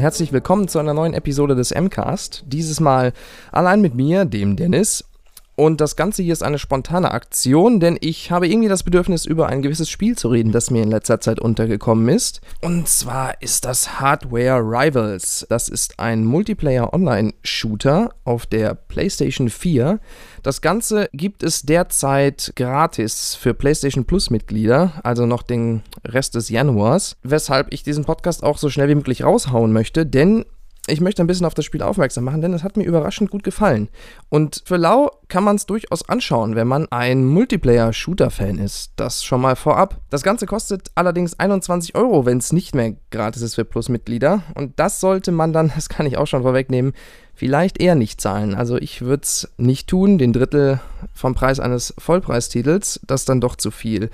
herzlich willkommen zu einer neuen Episode des MCAST. Dieses Mal allein mit mir, dem Dennis. Und das Ganze hier ist eine spontane Aktion, denn ich habe irgendwie das Bedürfnis, über ein gewisses Spiel zu reden, das mir in letzter Zeit untergekommen ist. Und zwar ist das Hardware Rivals. Das ist ein Multiplayer-Online-Shooter auf der PlayStation 4. Das Ganze gibt es derzeit gratis für PlayStation Plus-Mitglieder, also noch den Rest des Januars. Weshalb ich diesen Podcast auch so schnell wie möglich raushauen möchte, denn ich möchte ein bisschen auf das Spiel aufmerksam machen, denn es hat mir überraschend gut gefallen. Und für Lau kann man es durchaus anschauen, wenn man ein Multiplayer-Shooter-Fan ist. Das schon mal vorab. Das Ganze kostet allerdings 21 Euro, wenn es nicht mehr gratis ist für Plus-Mitglieder. Und das sollte man dann, das kann ich auch schon vorwegnehmen, vielleicht eher nicht zahlen. Also ich würde es nicht tun, den Drittel vom Preis eines Vollpreistitels, das ist dann doch zu viel.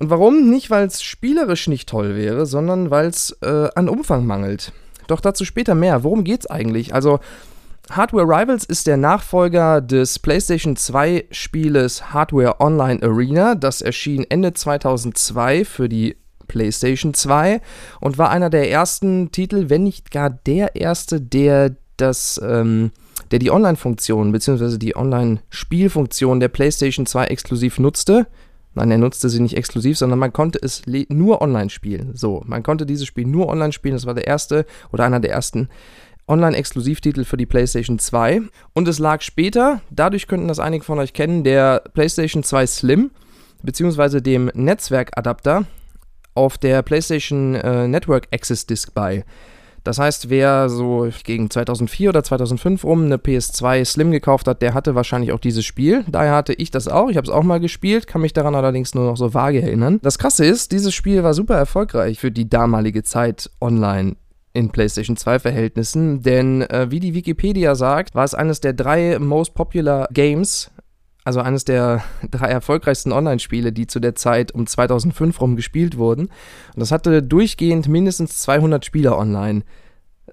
Und warum? Nicht, weil es spielerisch nicht toll wäre, sondern weil es äh, an Umfang mangelt. Doch dazu später mehr. Worum geht's eigentlich? Also, Hardware Rivals ist der Nachfolger des PlayStation 2 Spieles Hardware Online Arena. Das erschien Ende 2002 für die PlayStation 2 und war einer der ersten Titel, wenn nicht gar der erste, der das, ähm, der die Online-Funktion bzw. die Online-Spielfunktion der PlayStation 2 exklusiv nutzte. Nein, er nutzte sie nicht exklusiv, sondern man konnte es nur online spielen. So, man konnte dieses Spiel nur online spielen. Das war der erste oder einer der ersten Online-Exklusivtitel für die PlayStation 2. Und es lag später, dadurch könnten das einige von euch kennen, der PlayStation 2 Slim, beziehungsweise dem Netzwerkadapter auf der PlayStation äh, Network Access Disc bei. Das heißt, wer so gegen 2004 oder 2005 rum eine PS2 Slim gekauft hat, der hatte wahrscheinlich auch dieses Spiel. Daher hatte ich das auch. Ich habe es auch mal gespielt, kann mich daran allerdings nur noch so vage erinnern. Das Krasse ist, dieses Spiel war super erfolgreich für die damalige Zeit online in PlayStation 2 Verhältnissen, denn äh, wie die Wikipedia sagt, war es eines der drei most popular Games also eines der drei erfolgreichsten Online-Spiele, die zu der Zeit um 2005 rum gespielt wurden. Und das hatte durchgehend mindestens 200 Spieler online.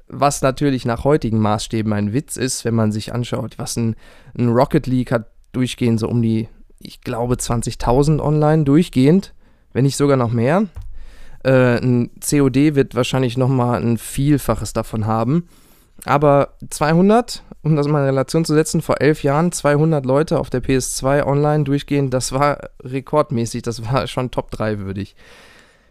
Was natürlich nach heutigen Maßstäben ein Witz ist, wenn man sich anschaut, was ein, ein Rocket League hat durchgehend so um die, ich glaube, 20.000 online durchgehend, wenn nicht sogar noch mehr. Äh, ein COD wird wahrscheinlich nochmal ein Vielfaches davon haben. Aber 200, um das mal in Relation zu setzen, vor elf Jahren 200 Leute auf der PS2 online durchgehen, das war rekordmäßig, das war schon Top 3 würdig.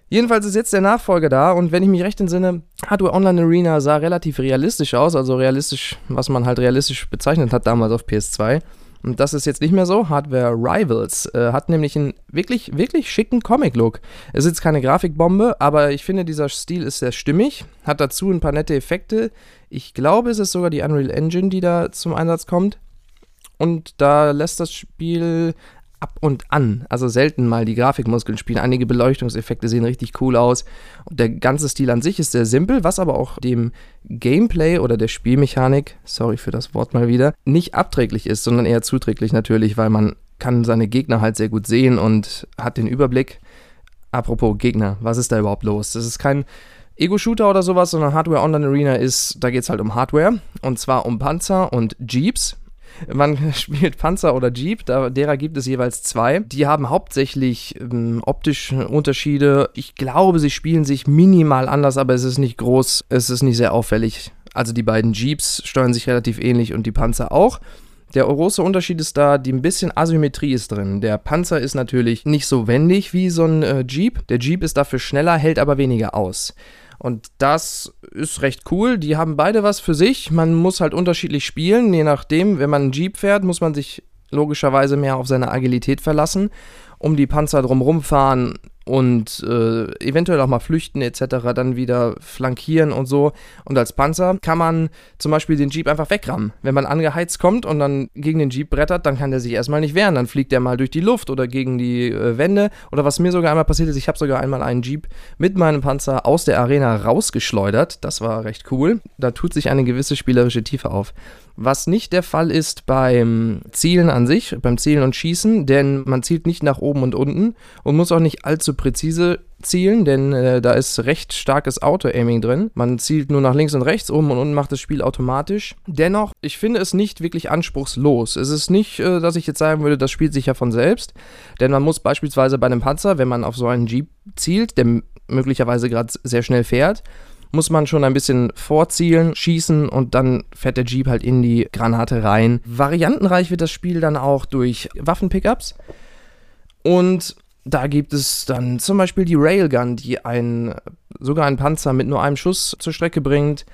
Jedenfalls ist jetzt der Nachfolger da und wenn ich mich recht entsinne, Hardware Online Arena sah relativ realistisch aus, also realistisch, was man halt realistisch bezeichnet hat damals auf PS2. Und das ist jetzt nicht mehr so. Hardware Rivals äh, hat nämlich einen wirklich, wirklich schicken Comic-Look. Es ist jetzt keine Grafikbombe, aber ich finde, dieser Stil ist sehr stimmig. Hat dazu ein paar nette Effekte. Ich glaube, es ist sogar die Unreal Engine, die da zum Einsatz kommt. Und da lässt das Spiel ab und an, also selten mal die Grafikmuskeln spielen. Einige Beleuchtungseffekte sehen richtig cool aus. Und der ganze Stil an sich ist sehr simpel, was aber auch dem Gameplay oder der Spielmechanik, sorry für das Wort mal wieder, nicht abträglich ist, sondern eher zuträglich natürlich, weil man kann seine Gegner halt sehr gut sehen und hat den Überblick. Apropos Gegner, was ist da überhaupt los? Das ist kein Ego-Shooter oder sowas, sondern Hardware Online Arena ist, da geht es halt um Hardware und zwar um Panzer und Jeeps man spielt Panzer oder Jeep, da, derer gibt es jeweils zwei. Die haben hauptsächlich ähm, optische Unterschiede. Ich glaube, sie spielen sich minimal anders, aber es ist nicht groß, es ist nicht sehr auffällig. Also die beiden Jeeps steuern sich relativ ähnlich und die Panzer auch. Der große Unterschied ist da, die ein bisschen Asymmetrie ist drin. Der Panzer ist natürlich nicht so wendig wie so ein äh, Jeep. Der Jeep ist dafür schneller, hält aber weniger aus. Und das ist recht cool. Die haben beide was für sich. Man muss halt unterschiedlich spielen. Je nachdem, wenn man einen Jeep fährt, muss man sich logischerweise mehr auf seine Agilität verlassen. Um die Panzer drumherum fahren und äh, eventuell auch mal flüchten etc., dann wieder flankieren und so. Und als Panzer kann man zum Beispiel den Jeep einfach wegrammen. Wenn man angeheizt kommt und dann gegen den Jeep brettert, dann kann der sich erstmal nicht wehren. Dann fliegt der mal durch die Luft oder gegen die äh, Wände. Oder was mir sogar einmal passiert ist, ich habe sogar einmal einen Jeep mit meinem Panzer aus der Arena rausgeschleudert. Das war recht cool. Da tut sich eine gewisse spielerische Tiefe auf. Was nicht der Fall ist beim Zielen an sich, beim Zielen und Schießen, denn man zielt nicht nach oben und unten und muss auch nicht allzu präzise zielen, denn äh, da ist recht starkes Auto-Aiming drin. Man zielt nur nach links und rechts, oben und unten macht das Spiel automatisch. Dennoch, ich finde es nicht wirklich anspruchslos. Es ist nicht, äh, dass ich jetzt sagen würde, das spielt sich ja von selbst, denn man muss beispielsweise bei einem Panzer, wenn man auf so einen Jeep zielt, der möglicherweise gerade sehr schnell fährt, muss man schon ein bisschen vorzielen, schießen und dann fährt der Jeep halt in die Granate rein. Variantenreich wird das Spiel dann auch durch Waffenpickups. Und da gibt es dann zum Beispiel die Railgun, die ein, sogar einen Panzer mit nur einem Schuss zur Strecke bringt.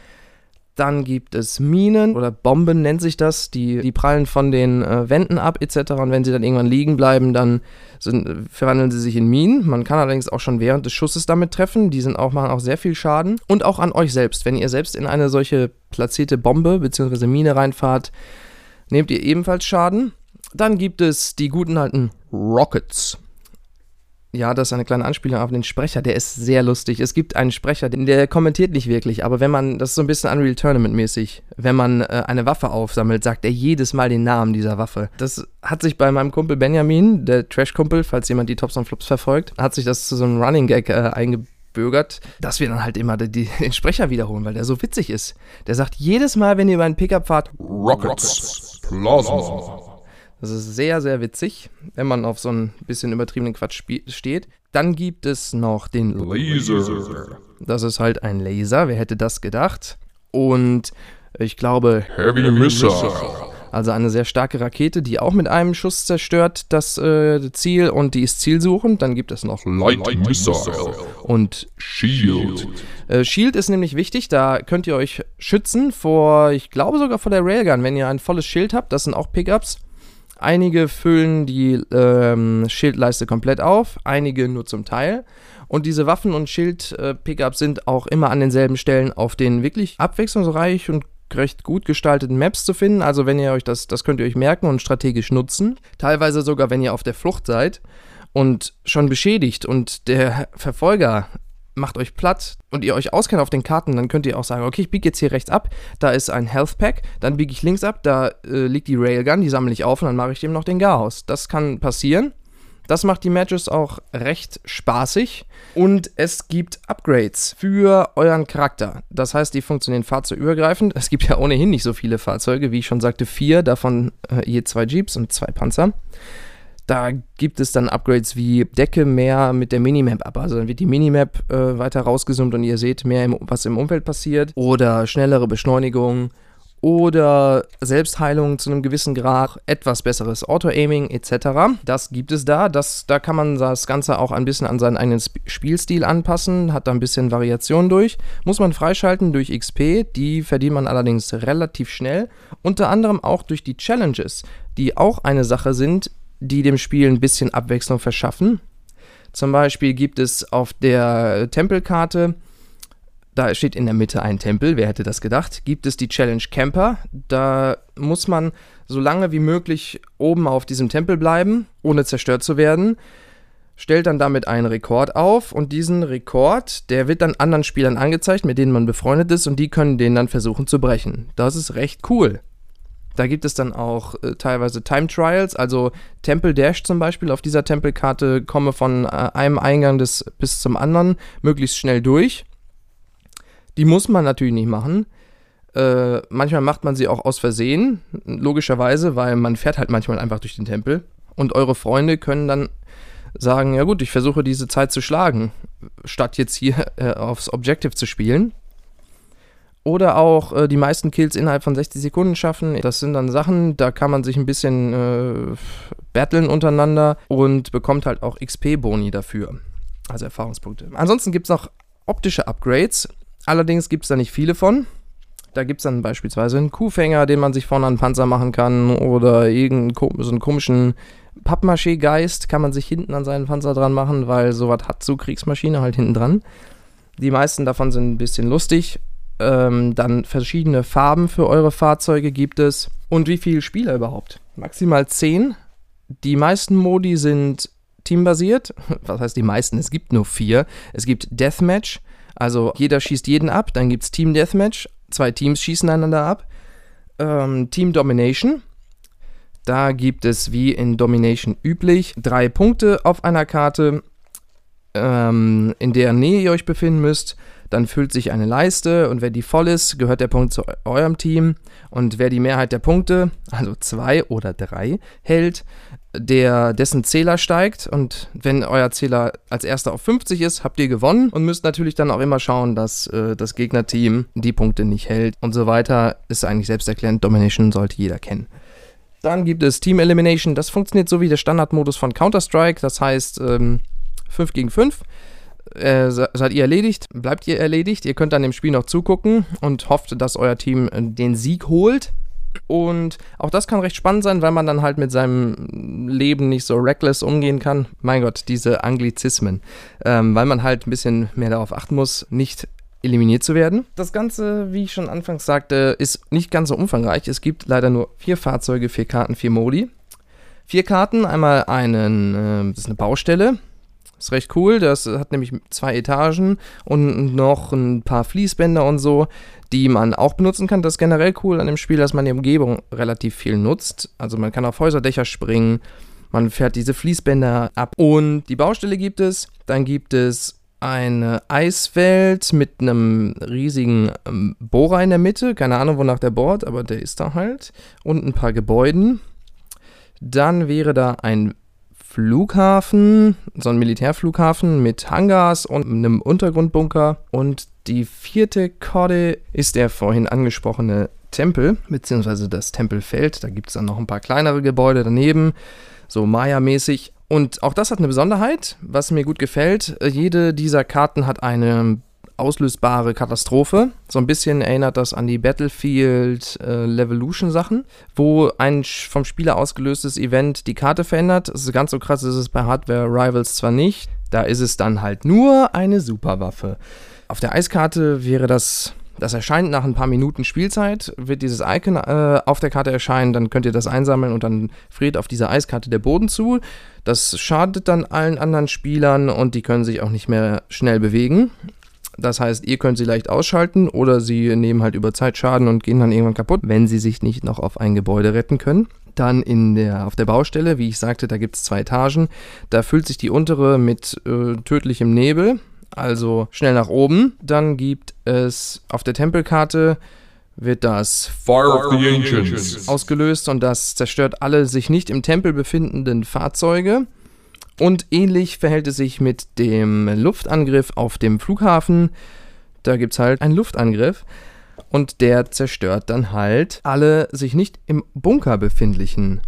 Dann gibt es Minen oder Bomben nennt sich das, die, die prallen von den äh, Wänden ab etc. Und wenn sie dann irgendwann liegen bleiben, dann sind, verwandeln sie sich in Minen. Man kann allerdings auch schon während des Schusses damit treffen. Die sind auch, machen auch sehr viel Schaden. Und auch an euch selbst. Wenn ihr selbst in eine solche platzierte Bombe bzw. Mine reinfahrt, nehmt ihr ebenfalls Schaden. Dann gibt es die guten alten Rockets ja, das ist eine kleine Anspielung auf den Sprecher, der ist sehr lustig. Es gibt einen Sprecher, der kommentiert nicht wirklich, aber wenn man, das ist so ein bisschen Unreal Tournament mäßig, wenn man äh, eine Waffe aufsammelt, sagt er jedes Mal den Namen dieser Waffe. Das hat sich bei meinem Kumpel Benjamin, der Trash-Kumpel, falls jemand die Tops und Flops verfolgt, hat sich das zu so einem Running Gag äh, eingebürgert, dass wir dann halt immer die, den Sprecher wiederholen, weil der so witzig ist. Der sagt jedes Mal, wenn ihr über einen Pickup fahrt, Rockets, Plasma. Das ist sehr, sehr witzig, wenn man auf so ein bisschen übertriebenen Quatsch steht. Dann gibt es noch den Laser. Das ist halt ein Laser, wer hätte das gedacht? Und ich glaube, Heavy Missile. Also eine sehr starke Rakete, die auch mit einem Schuss zerstört das äh, Ziel und die ist zielsuchend. Dann gibt es noch Light Missile und Shield. Äh, Shield ist nämlich wichtig, da könnt ihr euch schützen vor, ich glaube sogar vor der Railgun, wenn ihr ein volles Schild habt. Das sind auch Pickups. Einige füllen die ähm, Schildleiste komplett auf, einige nur zum Teil. Und diese Waffen- und Schild-Pickups sind auch immer an denselben Stellen auf den wirklich abwechslungsreich und recht gut gestalteten Maps zu finden. Also wenn ihr euch das, das könnt ihr euch merken und strategisch nutzen. Teilweise sogar, wenn ihr auf der Flucht seid und schon beschädigt und der Verfolger macht euch platt und ihr euch auskennt auf den Karten, dann könnt ihr auch sagen, okay, ich biege jetzt hier rechts ab, da ist ein Health Pack, dann biege ich links ab, da äh, liegt die Railgun, die sammle ich auf und dann mache ich dem noch den Garaus. Das kann passieren. Das macht die Matches auch recht spaßig. Und es gibt Upgrades für euren Charakter. Das heißt, die funktionieren fahrzeugübergreifend. Es gibt ja ohnehin nicht so viele Fahrzeuge, wie ich schon sagte, vier, davon äh, je zwei Jeeps und zwei Panzer. Da gibt es dann Upgrades wie Decke mehr mit der Minimap ab. Also dann wird die Minimap äh, weiter rausgezoomt und ihr seht mehr, im, was im Umfeld passiert. Oder schnellere Beschleunigung. Oder Selbstheilung zu einem gewissen Grad, etwas besseres Auto-Aiming etc. Das gibt es da. Das, da kann man das Ganze auch ein bisschen an seinen eigenen Sp Spielstil anpassen, hat da ein bisschen Variation durch. Muss man freischalten durch XP, die verdient man allerdings relativ schnell. Unter anderem auch durch die Challenges, die auch eine Sache sind, die dem Spiel ein bisschen Abwechslung verschaffen. Zum Beispiel gibt es auf der Tempelkarte, da steht in der Mitte ein Tempel, wer hätte das gedacht, gibt es die Challenge Camper. Da muss man so lange wie möglich oben auf diesem Tempel bleiben, ohne zerstört zu werden. Stellt dann damit einen Rekord auf und diesen Rekord, der wird dann anderen Spielern angezeigt, mit denen man befreundet ist und die können den dann versuchen zu brechen. Das ist recht cool. Da gibt es dann auch äh, teilweise Time Trials, also Temple Dash zum Beispiel. Auf dieser Tempelkarte komme von äh, einem Eingang des, bis zum anderen möglichst schnell durch. Die muss man natürlich nicht machen. Äh, manchmal macht man sie auch aus Versehen, logischerweise, weil man fährt halt manchmal einfach durch den Tempel. Und eure Freunde können dann sagen, ja gut, ich versuche diese Zeit zu schlagen, statt jetzt hier äh, aufs Objective zu spielen. Oder auch äh, die meisten Kills innerhalb von 60 Sekunden schaffen. Das sind dann Sachen, da kann man sich ein bisschen äh, battlen untereinander und bekommt halt auch XP-Boni dafür. Also Erfahrungspunkte. Ansonsten gibt es noch optische Upgrades. Allerdings gibt es da nicht viele von. Da gibt es dann beispielsweise einen Kuhfänger, den man sich vorne an den Panzer machen kann. Oder irgendeinen so einen komischen Pappmaché-Geist kann man sich hinten an seinen Panzer dran machen, weil sowas hat so Kriegsmaschine halt hinten dran. Die meisten davon sind ein bisschen lustig ähm, dann verschiedene Farben für eure Fahrzeuge gibt es. Und wie viele Spieler überhaupt? Maximal 10. Die meisten Modi sind teambasiert. Was heißt die meisten? Es gibt nur vier. Es gibt Deathmatch, also jeder schießt jeden ab. Dann gibt es Team Deathmatch, zwei Teams schießen einander ab. Ähm, Team Domination, da gibt es wie in Domination üblich drei Punkte auf einer Karte ähm, in der Nähe ihr euch befinden müsst, dann füllt sich eine Leiste und wenn die voll ist, gehört der Punkt zu eurem Team. Und wer die Mehrheit der Punkte, also zwei oder drei, hält, der, dessen Zähler steigt. Und wenn euer Zähler als erster auf 50 ist, habt ihr gewonnen und müsst natürlich dann auch immer schauen, dass äh, das Gegnerteam die Punkte nicht hält und so weiter. Ist eigentlich selbsterklärend. Domination sollte jeder kennen. Dann gibt es Team Elimination. Das funktioniert so wie der Standardmodus von Counter-Strike. Das heißt ähm, 5 gegen 5 äh, seid ihr erledigt, bleibt ihr erledigt. Ihr könnt dann dem Spiel noch zugucken und hofft, dass euer Team äh, den Sieg holt. Und auch das kann recht spannend sein, weil man dann halt mit seinem Leben nicht so reckless umgehen kann. Mein Gott, diese Anglizismen. Ähm, weil man halt ein bisschen mehr darauf achten muss, nicht eliminiert zu werden. Das Ganze, wie ich schon anfangs sagte, ist nicht ganz so umfangreich. Es gibt leider nur vier Fahrzeuge, vier Karten, vier Modi. Vier Karten, einmal einen, äh, das ist eine Baustelle, ist recht cool. Das hat nämlich zwei Etagen und noch ein paar Fließbänder und so, die man auch benutzen kann. Das ist generell cool an dem Spiel, dass man die Umgebung relativ viel nutzt. Also man kann auf Häuserdächer springen, man fährt diese Fließbänder ab. Und die Baustelle gibt es. Dann gibt es eine Eiswelt mit einem riesigen ähm, Bohrer in der Mitte. Keine Ahnung, wonach der bohrt, aber der ist da halt. Und ein paar Gebäuden. Dann wäre da ein Flughafen, so ein Militärflughafen mit Hangars und einem Untergrundbunker. Und die vierte Korde ist der vorhin angesprochene Tempel, beziehungsweise das Tempelfeld. Da gibt es dann noch ein paar kleinere Gebäude daneben, so Maya-mäßig. Und auch das hat eine Besonderheit, was mir gut gefällt. Jede dieser Karten hat eine auslösbare Katastrophe. So ein bisschen erinnert das an die Battlefield äh, Levolution Sachen, wo ein vom Spieler ausgelöstes Event die Karte verändert. Also ganz so krass ist es bei Hardware Rivals zwar nicht, da ist es dann halt nur eine Superwaffe. Auf der Eiskarte wäre das das erscheint nach ein paar Minuten Spielzeit, wird dieses Icon äh, auf der Karte erscheinen, dann könnt ihr das einsammeln und dann friert auf dieser Eiskarte der Boden zu. Das schadet dann allen anderen Spielern und die können sich auch nicht mehr schnell bewegen. Das heißt, ihr könnt sie leicht ausschalten oder sie nehmen halt über Zeit Schaden und gehen dann irgendwann kaputt, wenn sie sich nicht noch auf ein Gebäude retten können. Dann in der, auf der Baustelle, wie ich sagte, da gibt es zwei Etagen. Da füllt sich die untere mit äh, tödlichem Nebel, also schnell nach oben. Dann gibt es auf der Tempelkarte wird das Fire of the Ancients ausgelöst und das zerstört alle sich nicht im Tempel befindenden Fahrzeuge. Und ähnlich verhält es sich mit dem Luftangriff auf dem Flughafen. Da gibt es halt einen Luftangriff und der zerstört dann halt alle sich nicht im Bunker befindlichen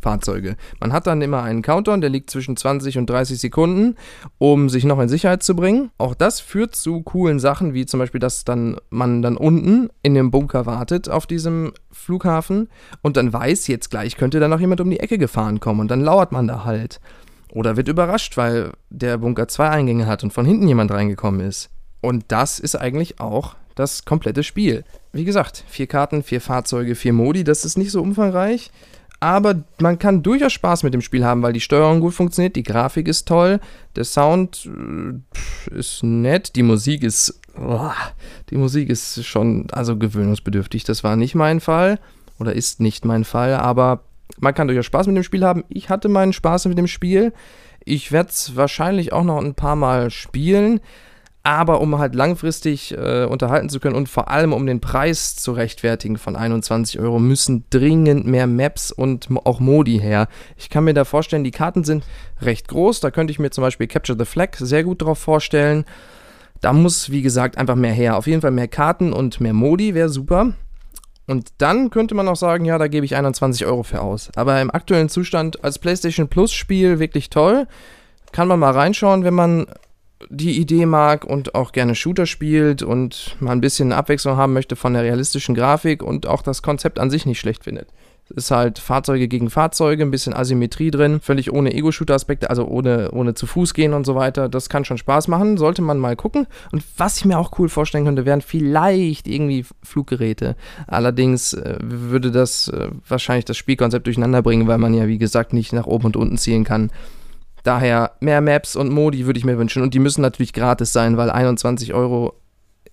Fahrzeuge. Man hat dann immer einen Countdown, der liegt zwischen 20 und 30 Sekunden, um sich noch in Sicherheit zu bringen. Auch das führt zu coolen Sachen, wie zum Beispiel, dass dann man dann unten in dem Bunker wartet auf diesem Flughafen und dann weiß, jetzt gleich könnte da noch jemand um die Ecke gefahren kommen und dann lauert man da halt. Oder wird überrascht, weil der Bunker zwei Eingänge hat und von hinten jemand reingekommen ist. Und das ist eigentlich auch das komplette Spiel. Wie gesagt, vier Karten, vier Fahrzeuge, vier Modi, das ist nicht so umfangreich. Aber man kann durchaus Spaß mit dem Spiel haben, weil die Steuerung gut funktioniert, die Grafik ist toll, der Sound äh, ist nett, die Musik ist. Die Musik ist schon also gewöhnungsbedürftig. Das war nicht mein Fall oder ist nicht mein Fall, aber man kann durchaus Spaß mit dem Spiel haben. Ich hatte meinen Spaß mit dem Spiel. Ich werde es wahrscheinlich auch noch ein paar Mal spielen. Aber um halt langfristig äh, unterhalten zu können und vor allem um den Preis zu rechtfertigen von 21 Euro, müssen dringend mehr Maps und auch Modi her. Ich kann mir da vorstellen, die Karten sind recht groß. Da könnte ich mir zum Beispiel Capture the Flag sehr gut drauf vorstellen. Da muss, wie gesagt, einfach mehr her. Auf jeden Fall mehr Karten und mehr Modi wäre super. Und dann könnte man auch sagen, ja, da gebe ich 21 Euro für aus. Aber im aktuellen Zustand als PlayStation Plus Spiel wirklich toll. Kann man mal reinschauen, wenn man die Idee mag und auch gerne Shooter spielt und mal ein bisschen Abwechslung haben möchte von der realistischen Grafik und auch das Konzept an sich nicht schlecht findet ist halt Fahrzeuge gegen Fahrzeuge, ein bisschen Asymmetrie drin, völlig ohne Ego-Shooter-Aspekte, also ohne, ohne zu Fuß gehen und so weiter. Das kann schon Spaß machen, sollte man mal gucken. Und was ich mir auch cool vorstellen könnte, wären vielleicht irgendwie Fluggeräte. Allerdings äh, würde das äh, wahrscheinlich das Spielkonzept durcheinander bringen, weil man ja, wie gesagt, nicht nach oben und unten zielen kann. Daher mehr Maps und Modi würde ich mir wünschen. Und die müssen natürlich gratis sein, weil 21 Euro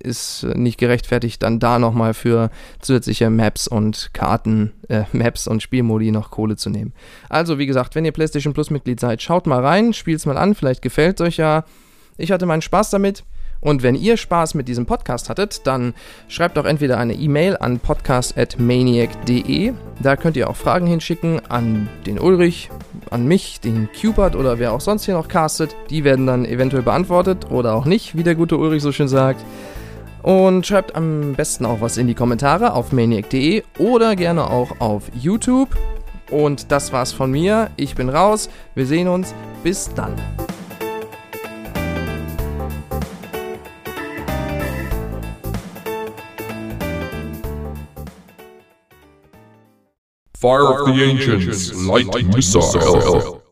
ist nicht gerechtfertigt, dann da nochmal für zusätzliche Maps und Karten, äh, Maps und Spielmodi noch Kohle zu nehmen. Also, wie gesagt, wenn ihr PlayStation Plus Mitglied seid, schaut mal rein, spielt's mal an, vielleicht gefällt euch ja. Ich hatte meinen Spaß damit. Und wenn ihr Spaß mit diesem Podcast hattet, dann schreibt doch entweder eine E-Mail an podcast.maniac.de. Da könnt ihr auch Fragen hinschicken an den Ulrich, an mich, den Cupid oder wer auch sonst hier noch castet. Die werden dann eventuell beantwortet oder auch nicht, wie der gute Ulrich so schön sagt. Und schreibt am besten auch was in die Kommentare auf maniac.de oder gerne auch auf YouTube. Und das war's von mir. Ich bin raus. Wir sehen uns. Bis dann. Fire of the Ancients, Light Missile.